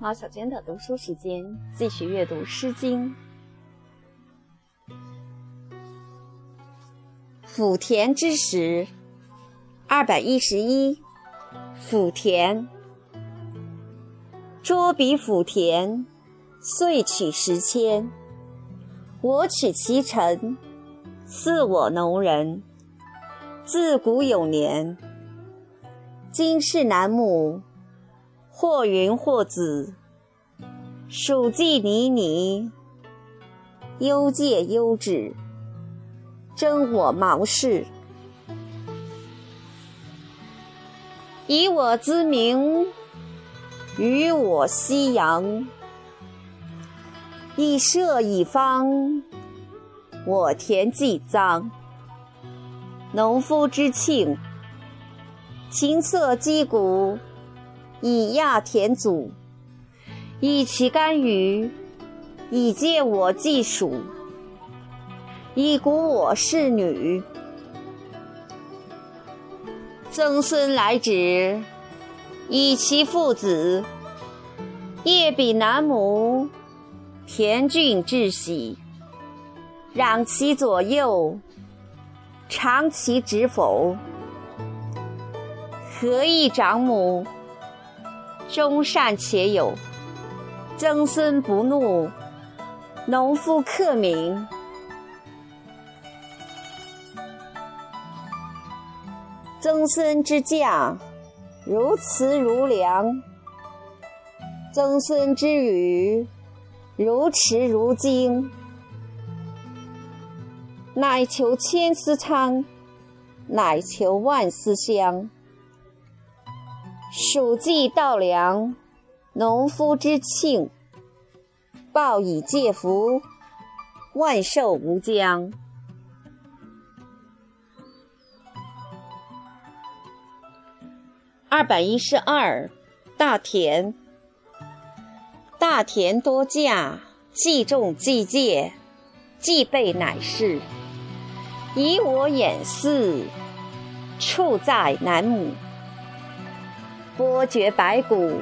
毛小娟的读书时间，继续阅读《诗经》。抚田之时，二百一十一。抚田，捉彼抚田，遂取十千。我取其臣，赐我农人。自古有年，今世难牧。或云或紫，黍稷泥泥，忧介幽止，真我毛氏。以我之名，与我夕阳。以社以方，我田既脏。农夫之庆，琴瑟击鼓。以亚田祖，以其干于，以借我祭属，以鼓我侍女。曾孙来止，以其父子，夜比南亩，田郡至喜，攘其左右，尝其止否？何以长母？忠善且有，曾孙不怒，农夫克民。曾孙之驾，如慈如梁；曾孙之语，如驰如惊。乃求千丝苍，乃求万丝香。黍稷稻粱，农夫之庆。报以借福，万寿无疆。二百一十二，大田。大田多稼，既种既借，既备乃是。以我眼视，处在南亩。剥绝白骨，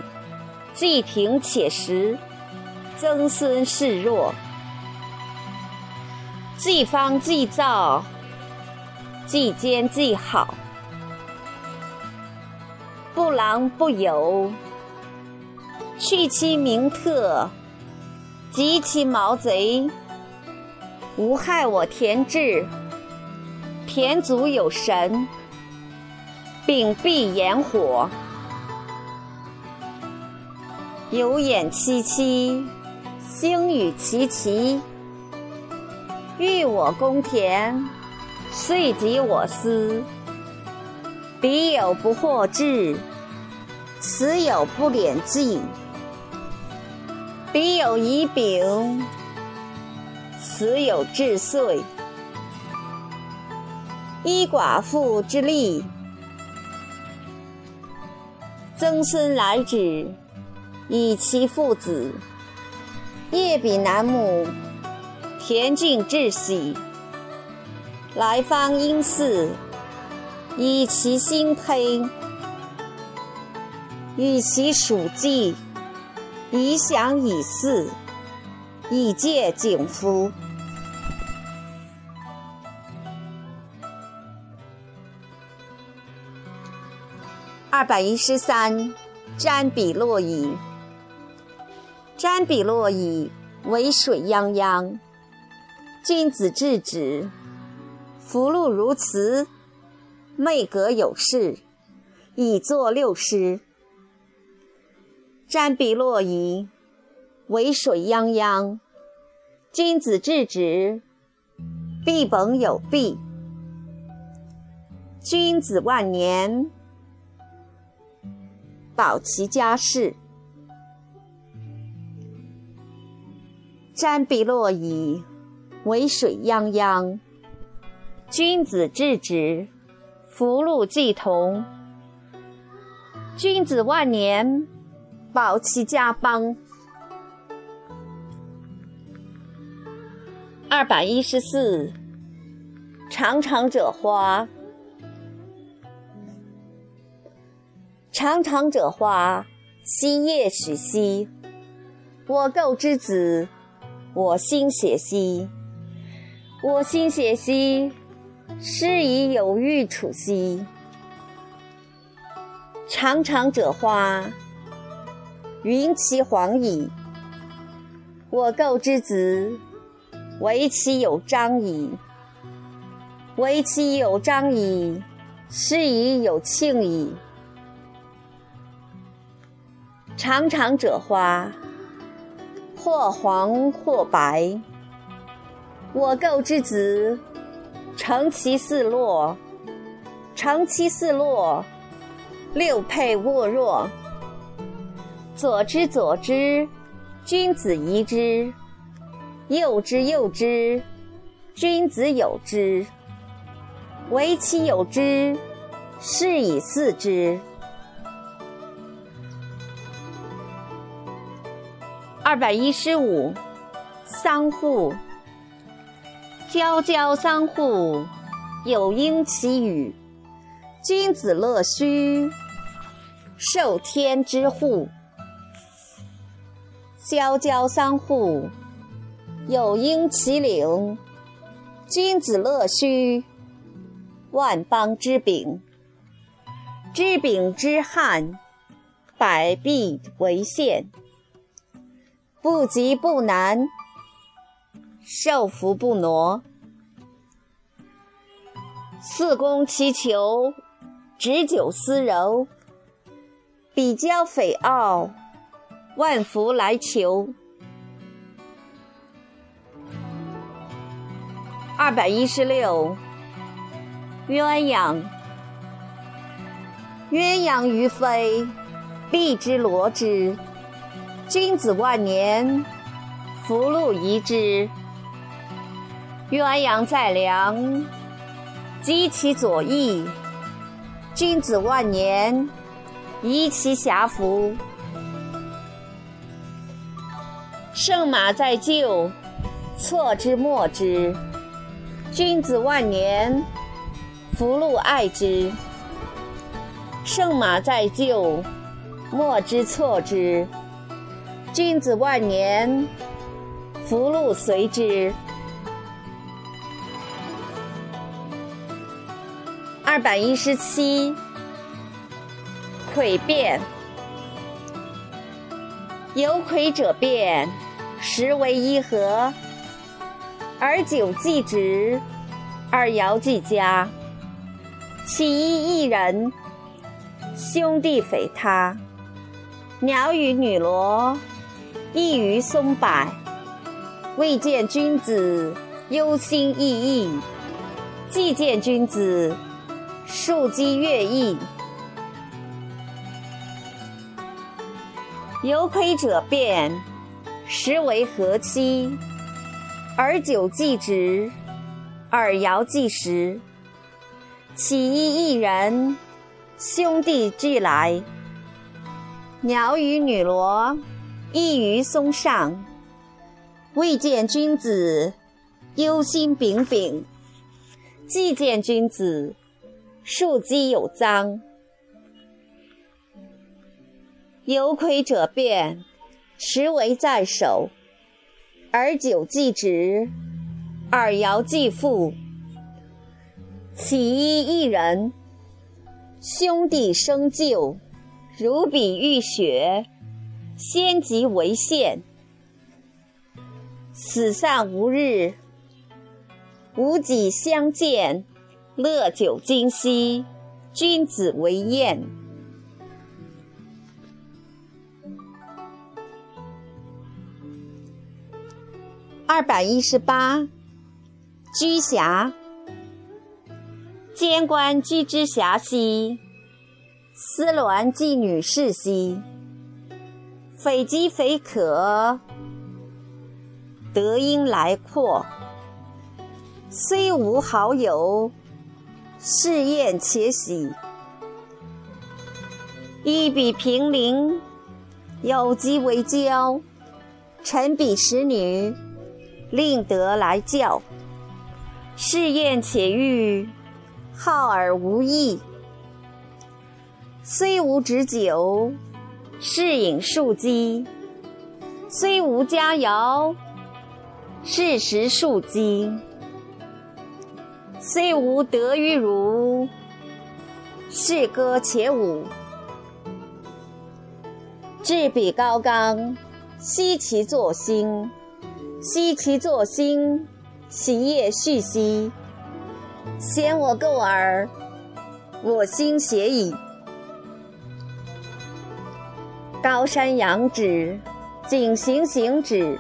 既平且食，曾孙示弱。既方既造，既坚既好。不狼不友，去其名特，及其毛贼，无害我田志。田祖有神，秉必炎火。有眼戚戚，星与其齐。欲我公田，遂及我私。彼有不惑志，此有不敛迹。彼有夷柄，此有至岁。依寡妇之力，曾孙来止。以其父子，夜比南亩，田郡至喜。来方应寺，以其心胚，与其属稷，以享以祀，以戒景夫。二百一十三，瞻彼洛矣。瞻彼洛矣，为水泱泱。君子质止，福禄如辞，昧格有事，以作六诗。瞻彼洛矣，为水泱泱。君子质止，必本有弊。君子万年，保其家室。瞻彼洛矣，为水泱泱。君子质止，福禄既同。君子万年，保其家邦。二百一十四，长长者花。长长者花，希叶许兮。我构之子，我心写兮。我心写兮，师以有欲处兮。长长者花，云其黄矣。我构之子，惟其有章矣。惟其有章矣，是以有庆矣。长长者花，或黄或白。我构之子，成其四落，成其四落，六佩沃若。左之左之，君子宜之；右之右之，君子有之。惟其有之，是以四之。二百一十五，桑户。皎皎桑户，有应其羽。君子乐须，受天之护。皎皎桑户，有应其领。君子乐须，万邦之柄。知柄之汉，百弊为限。不急不难，受福不挪。四公祈求，执酒思柔。比交匪傲，万福来求。二百一十六，鸳鸯。鸳鸯于飞，璧之罗之。君子万年，福禄宜之。鸳鸯在梁，击其左翼。君子万年，宜其遐服。圣马在厩，错之莫之。君子万年，福禄爱之。圣马在厩，莫之错之。君子万年，福禄随之。二百一十七，魁变。有魁者变，实为一合。而九既直，而爻既佳。其一一人，兄弟匪他。鸟与女罗。异于松柏，未见君子忧心忡忡；既见君子，庶几乐毅。有亏者变，实为何期；而久既直，而爻既时。其一一人，兄弟俱来。鸟与女罗。一于松上，未见君子忧心忡忡；既见君子，庶几有臧。有亏者变，实为在手；而久既直，而爻既复。其一一人，兄弟生就，如比玉雪。先即为县，死散无日，无己相见，乐久今夕，君子为宴。二百一十八，居暇，监官居之暇兮，思鸾寄女士兮。匪饥匪渴，德音来阔。虽无好友，试宴且喜。一比平邻，有疾为交。臣比使女，令德来教。试宴且欲，好而无益。虽无止酒。是饮数饥，虽无佳肴，适时数饥；虽无德于儒，是歌且舞。志比高冈，惜其作兴；惜其作兴，其业续兮。先我构耳，我心谐矣。高山仰止，景行行止。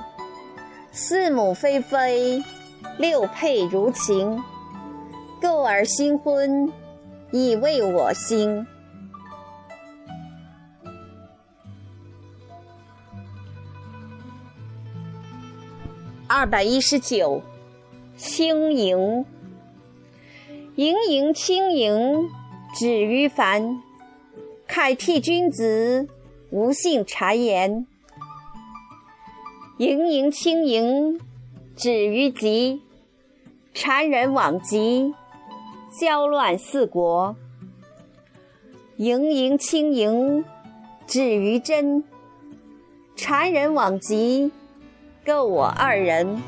四母霏霏，六佩如晴。构耳新婚，以慰我心。二百一十九，轻盈。盈盈轻盈，止于凡。慨替君子，无信谗言。盈盈轻盈，止于极。谗人罔极，交乱四国。盈盈轻盈，止于真。谗人罔极，构我二人。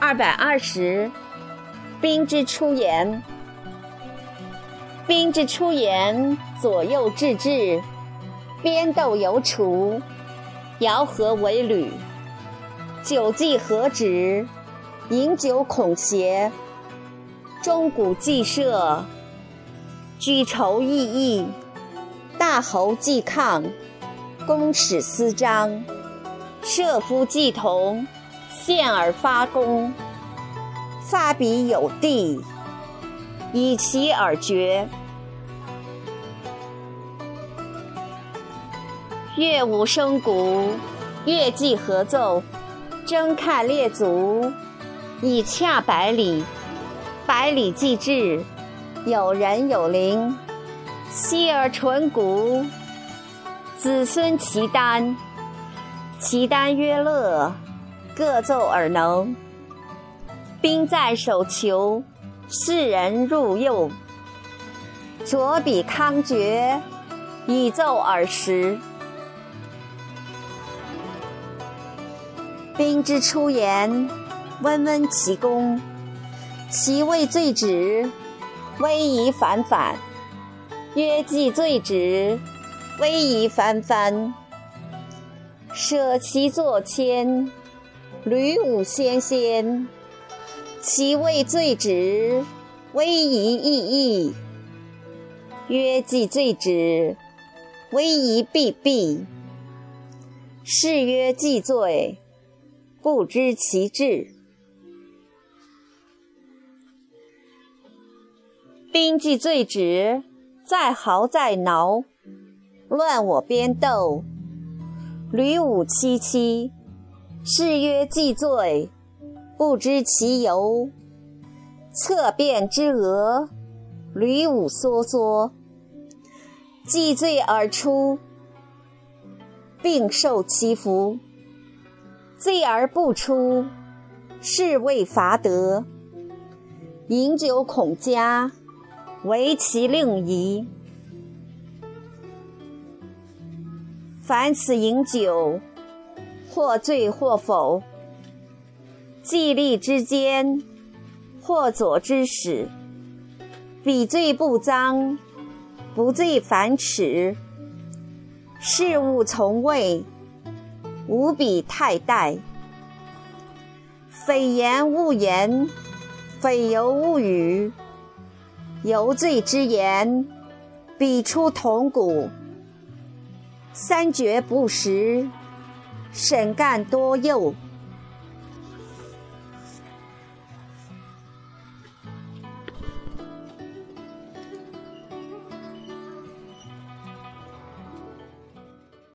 二百二十，兵之出言。兵之出言，左右治治，边斗有处，摇合为履。酒既何止？饮酒恐邪。钟鼓既设，举筹议议。大侯既抗，公使私章。射夫既同。现而发功，发彼有地，以其而决。乐舞声鼓，乐伎合奏，争看列祖，以洽百里。百里既至，有人有灵，息而淳古，子孙齐丹，齐丹曰乐。各奏而能，兵在手求，世人入右。左笔康绝，以奏耳时。兵之出言，温温其功。其未罪止，威仪反反。曰既最直，威仪翻翻。舍其作谦，履武先先，其位最直，威仪奕奕。曰既最直，威仪毕毕。是曰既罪，不知其志。兵既最直，再豪再挠，乱我边斗，吕武戚戚。是曰既罪，不知其由。侧变之额，履舞缩缩。既罪而出，并受其福。罪而不出，是谓伐德。饮酒恐加，为其令仪。凡此饮酒。或醉或否，既立之间，或左之始。彼罪不脏，不罪反耻。事物从未，无比太怠。匪言勿言，匪犹勿语。犹罪之言，彼出铜鼓。三绝不食。审干多诱。